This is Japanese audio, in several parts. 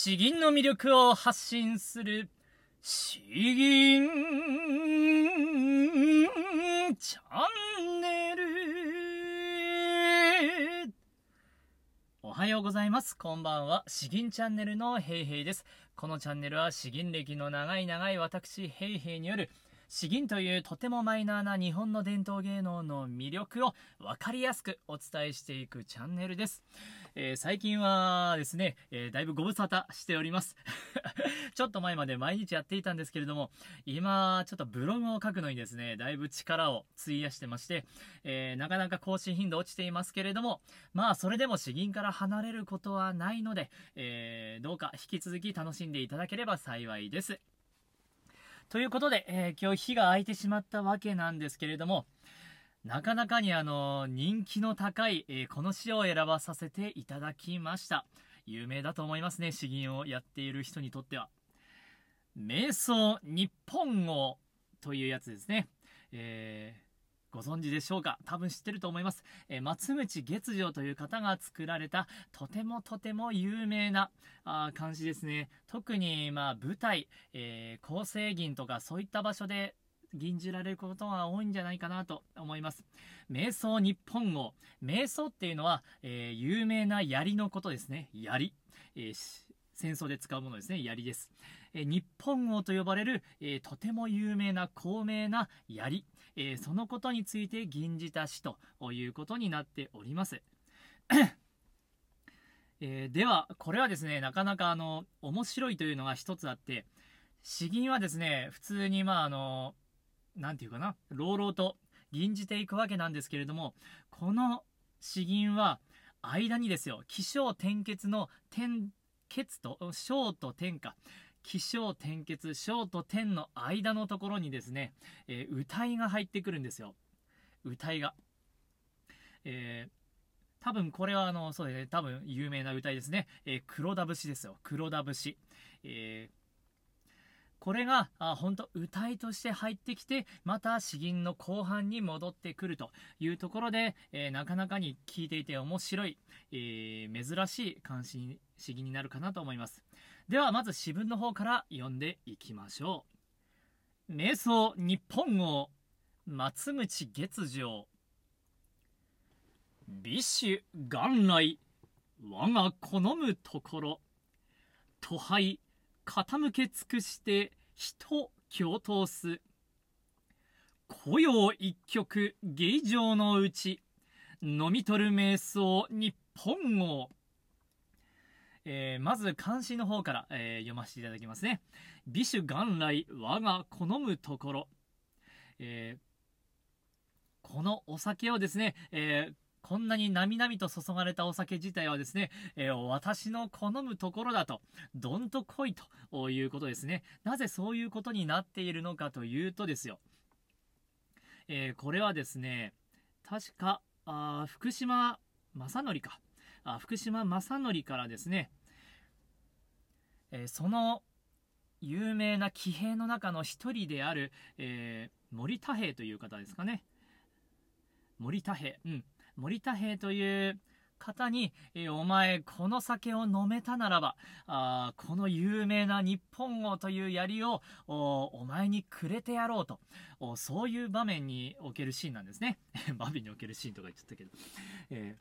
詩吟の魅力を発信する。詩吟チャンネル。おはようございます。こんばんは。詩吟チャンネルのヘイヘイです。このチャンネルは詩吟歴の長い長い私ヘイヘイによる詩吟というとてもマイナーな日本の伝統芸能の魅力を分かりやすくお伝えしていくチャンネルです。えー、最近はですね、えー、だいぶご無沙汰しております。ちょっと前まで毎日やっていたんですけれども、今、ちょっとブログを書くのにですね、だいぶ力を費やしてまして、えー、なかなか更新頻度落ちていますけれども、まあ、それでも詩吟から離れることはないので、えどうか引き続き楽しんでいただければ幸いです。ということで、え、今日日が空いてしまったわけなんですけれども、なかなかにあの、人気の高い、えー、この詩を選ばさせていただきました。有名だと思いますね、詩吟をやっている人にとっては。瞑想日本語というやつですね。えーご存知でしょうか？多分知ってると思います。えー、松口月城という方が作られたとてもとても有名なあ漢詩ですね。特にまあ舞台、えー、構成銀とかそういった場所で吟じられることが多いんじゃないかなと思います。瞑想日本語。瞑想っていうのは、えー、有名な槍のことですね。槍。えー戦争で使うものですね、槍です。え日本語と呼ばれる、えとても有名な高名な槍、えそのことについて吟じた詩ということになっております。えー、では、これはですね、なかなかあの、面白いというのが一つあって、詩吟はですね、普通にまああの、なんていうかな、朗々と吟じていくわけなんですけれども、この詩吟は、間にですよ、起承転結の転結と、小と天か。起承転結、小と天の間のところにですね、えー、歌いが入ってくるんですよ。歌いが。えー、多分これはあの、そうですね、多分有名な歌いですね。えー、黒田節ですよ。黒田節。えー、これが、あ本当歌いとして入ってきて、また詩吟の後半に戻ってくるというところで、えー、なかなかに聴いていて面白い、えー、珍しい関心、詩吟になるかなと思います。では、まず詩文の方から読んでいきましょう。瞑想日本語、松口月城。美酒元来、我が好むところ。都拝傾け尽くして人共闘す。古謡一曲芸場のうち飲み取る瞑想日本語えー、まず漢詩の方から、えー、読ませていただきますね。美酒元来我が好むところ、えー、このお酒をですね、えこんなになみなみと注がれたお酒自体はですね、えー、私の好むところだと、どんと来いということですね。なぜそういうことになっているのかというとですよ。えー、これはですね、確か、あ福島正則か。あ福島正則からですね、えー、その有名な騎兵の中の一人である、え、森田兵という方ですかね。森田兵。うん。森田平という方に、えお前、この酒を飲めたならば、あこの有名な日本語という槍をお前にくれてやろうとそういう場面におけるシーンなんですね。場面におけるシーンとか言っちゃったけど。え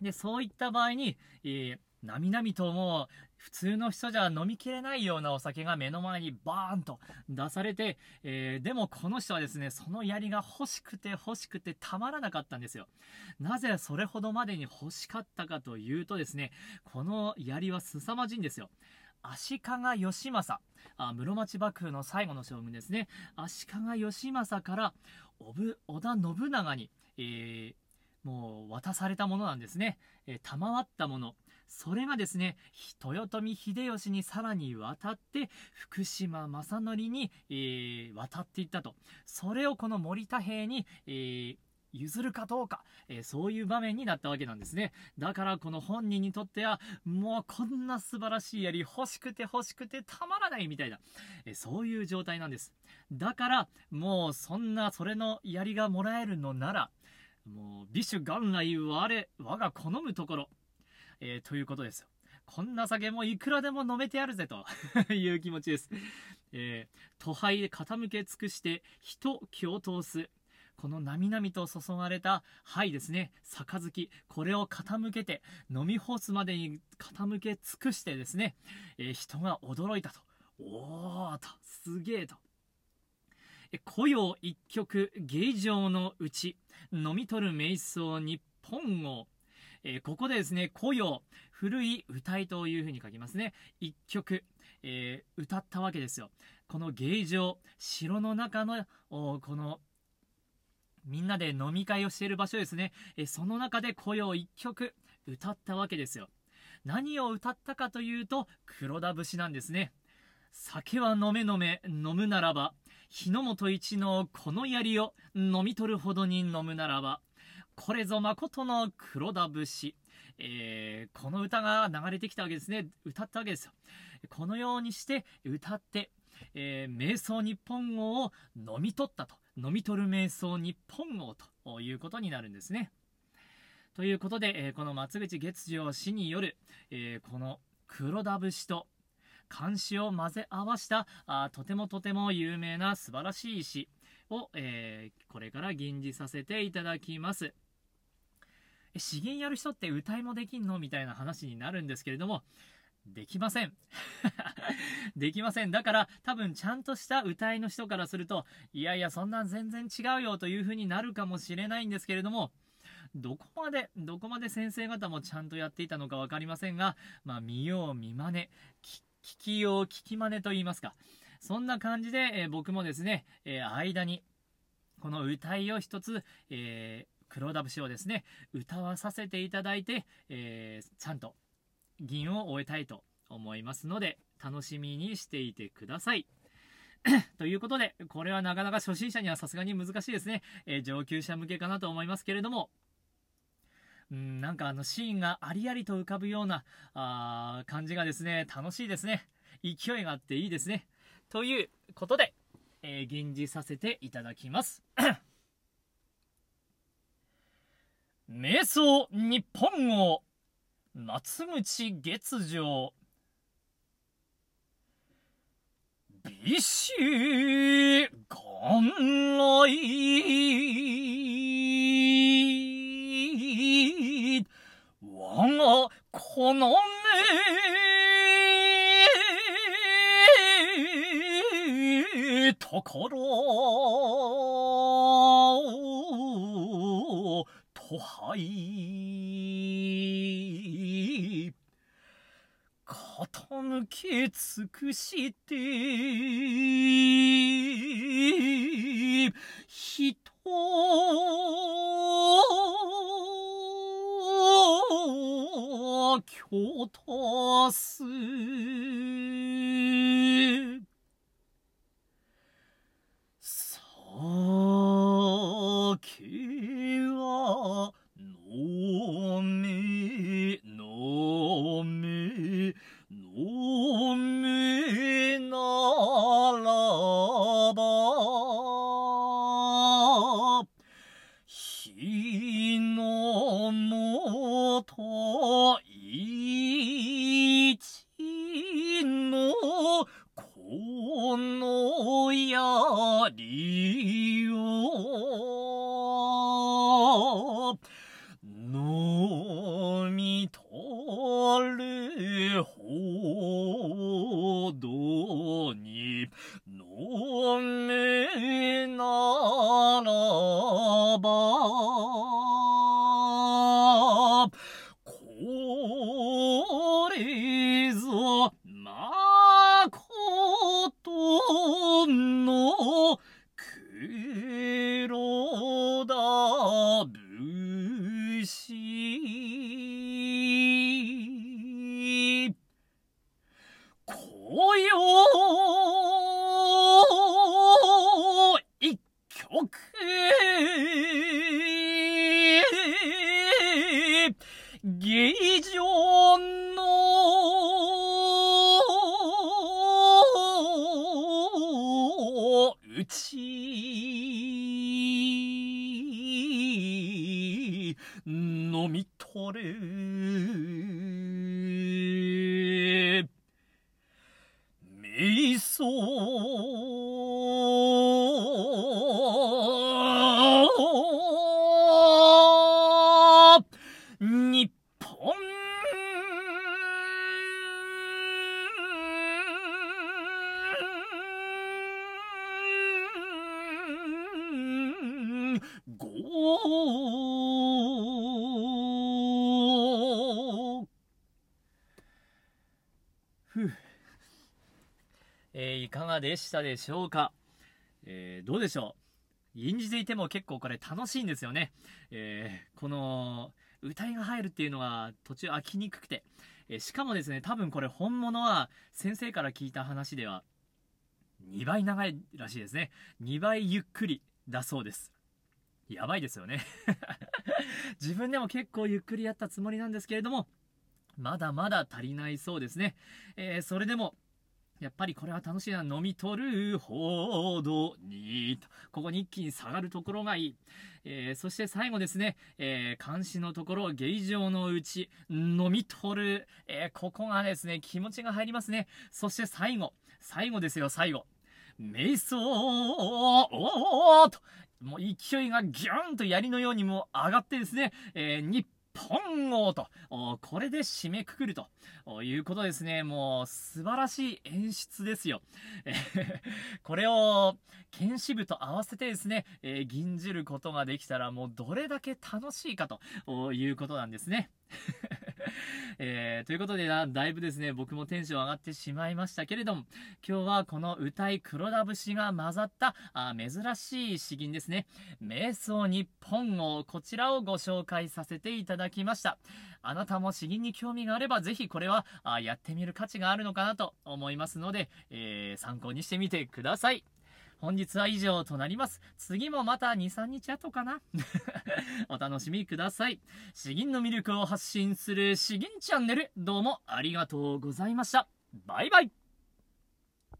ー、で、そういった場合に、えーなみなみともう普通の人じゃ飲みきれないようなお酒が目の前にバーンと出されて、えー、でもこの人はですね、その槍が欲しくて欲しくてたまらなかったんですよ。なぜそれほどまでに欲しかったかというとですね、この槍は凄まじいんですよ。足利義政あ室町幕府の最後の将軍ですね足利義政から織田信長に、えー、もう渡されたものなんですね、えー、賜ったものそれがですね、豊臣秀吉にさらに渡って、福島正則に、えー、渡っていったと。それをこの森田兵に、えー譲るかどうか、えー、そういう場面になったわけなんですね。だからこの本人にとっては、もうこんな素晴らしい槍欲しくて欲しくてたまらないみたいな、えー、そういう状態なんです。だから、もうそんな、それの槍がもらえるのなら、もう美酒元来我、我が好むところ、えー、ということですよ。こんな酒もいくらでも飲めてやるぜと いう気持ちです。えー、都杯で傾け尽くして人気を通す。このなみなみと注がれた灰ですね、杯、これを傾けて、飲み干すまでに傾け尽くしてですね、えー、人が驚いたと。おーと、すげえと。古謡一曲芸場のうち飲み取る瞑想日本語えー、ここでですね、古謡、古い歌いというふうに書きますね。一曲、えー、歌ったわけですよ。この芸場、城の中の、この、みんなで飲み会をしている場所ですね。えー、その中で古謡一曲歌ったわけですよ。何を歌ったかというと、黒田節なんですね。酒は飲め飲め、飲むならば、日の本一のこの槍を飲み取るほどに飲むならば、これぞ誠の黒田節。えー、この歌が流れてきたわけですね。歌ったわけですよ。このようにして歌って、えー、瞑想日本語を飲み取ったと。飲み取る瞑想日本語ということになるんですね。ということで、えー、この松口月次詩による、えー、この黒田節と漢詩を混ぜ合わしたあとてもとても有名な素晴らしい詩を、えー、これから吟じさせていただきます。詩吟やる人って歌いもできんの？みたいな話になるんですけれども、できません。できません。だから多分ちゃんとした歌いの人からすると、いやいやそんなん全然違うよという風になるかもしれないんですけれども、どこまで、どこまで先生方もちゃんとやっていたのか分かりませんが、まあ見よう見まね、聞きよう聞きまねと言いますか。そんな感じで、えー、僕もですね、えー、間に、この歌いを一つ、えー、黒田節をですね、歌わさせていただいて、えー、ちゃんと銀を終えたいと思いますので、楽しみにしていてください。ということで、これはなかなか初心者にはさすがに難しいですね。え、上級者向けかなと思いますけれども、うん、なんかあのシーンがありありと浮かぶようなあ感じがですね、楽しいですね。勢いがあっていいですね。ということで、えー、吟じさせていただきます。瞑想日本語松口月上美酒元来我がこのところとはい。傾き尽くしてり飲みとるほどに飲めならば、そう、日本。ゴかがでしたでしょうか、えーどうでしょう？演じていても結構これ楽しいんですよね、えーこの歌いが入るっていうのは途中飽きにくくて、えーしかもですね多分これ本物は先生から聞いた話では2倍長いらしいですね。2倍ゆっくりだそうです。やばいですよね。自分でも結構ゆっくりやったつもりなんですけれどもまだまだ足りないそうですね、えーそれでもやっぱりこれは楽しいな。飲み取るほどに。とここに一気に下がるところがいい、えーそして最後ですね、えー監視のところ芸場のうち飲み取る、えーここがですね気持ちが入りますね。そして最後。最後ですよ最後。瞑想おーともう勢いがギュンと槍のようにも上がってですね、えー日本王とこれで締めくくると。いうことですね。もう素晴らしい演出ですよ、これを剣士部と合わせてですね、えー吟じることができたらもうどれだけ楽しいかと。いうことなんですね。えーということでなだいぶですね僕もテンション上がってしまいましたけれども今日はこの歌い黒田節が混ざったあ珍しい詩吟ですね。瞑想日本語こちらをご紹介させていただきました。あなたも詩吟に興味があればぜひこれはあやってみる価値があるのかなと思いますので、えー参考にしてみてください。本日は以上となります。次もまた2、3日後かな？お楽しみください。詩吟の魅力を発信する詩吟チャンネル、どうもありがとうございました。バイバイ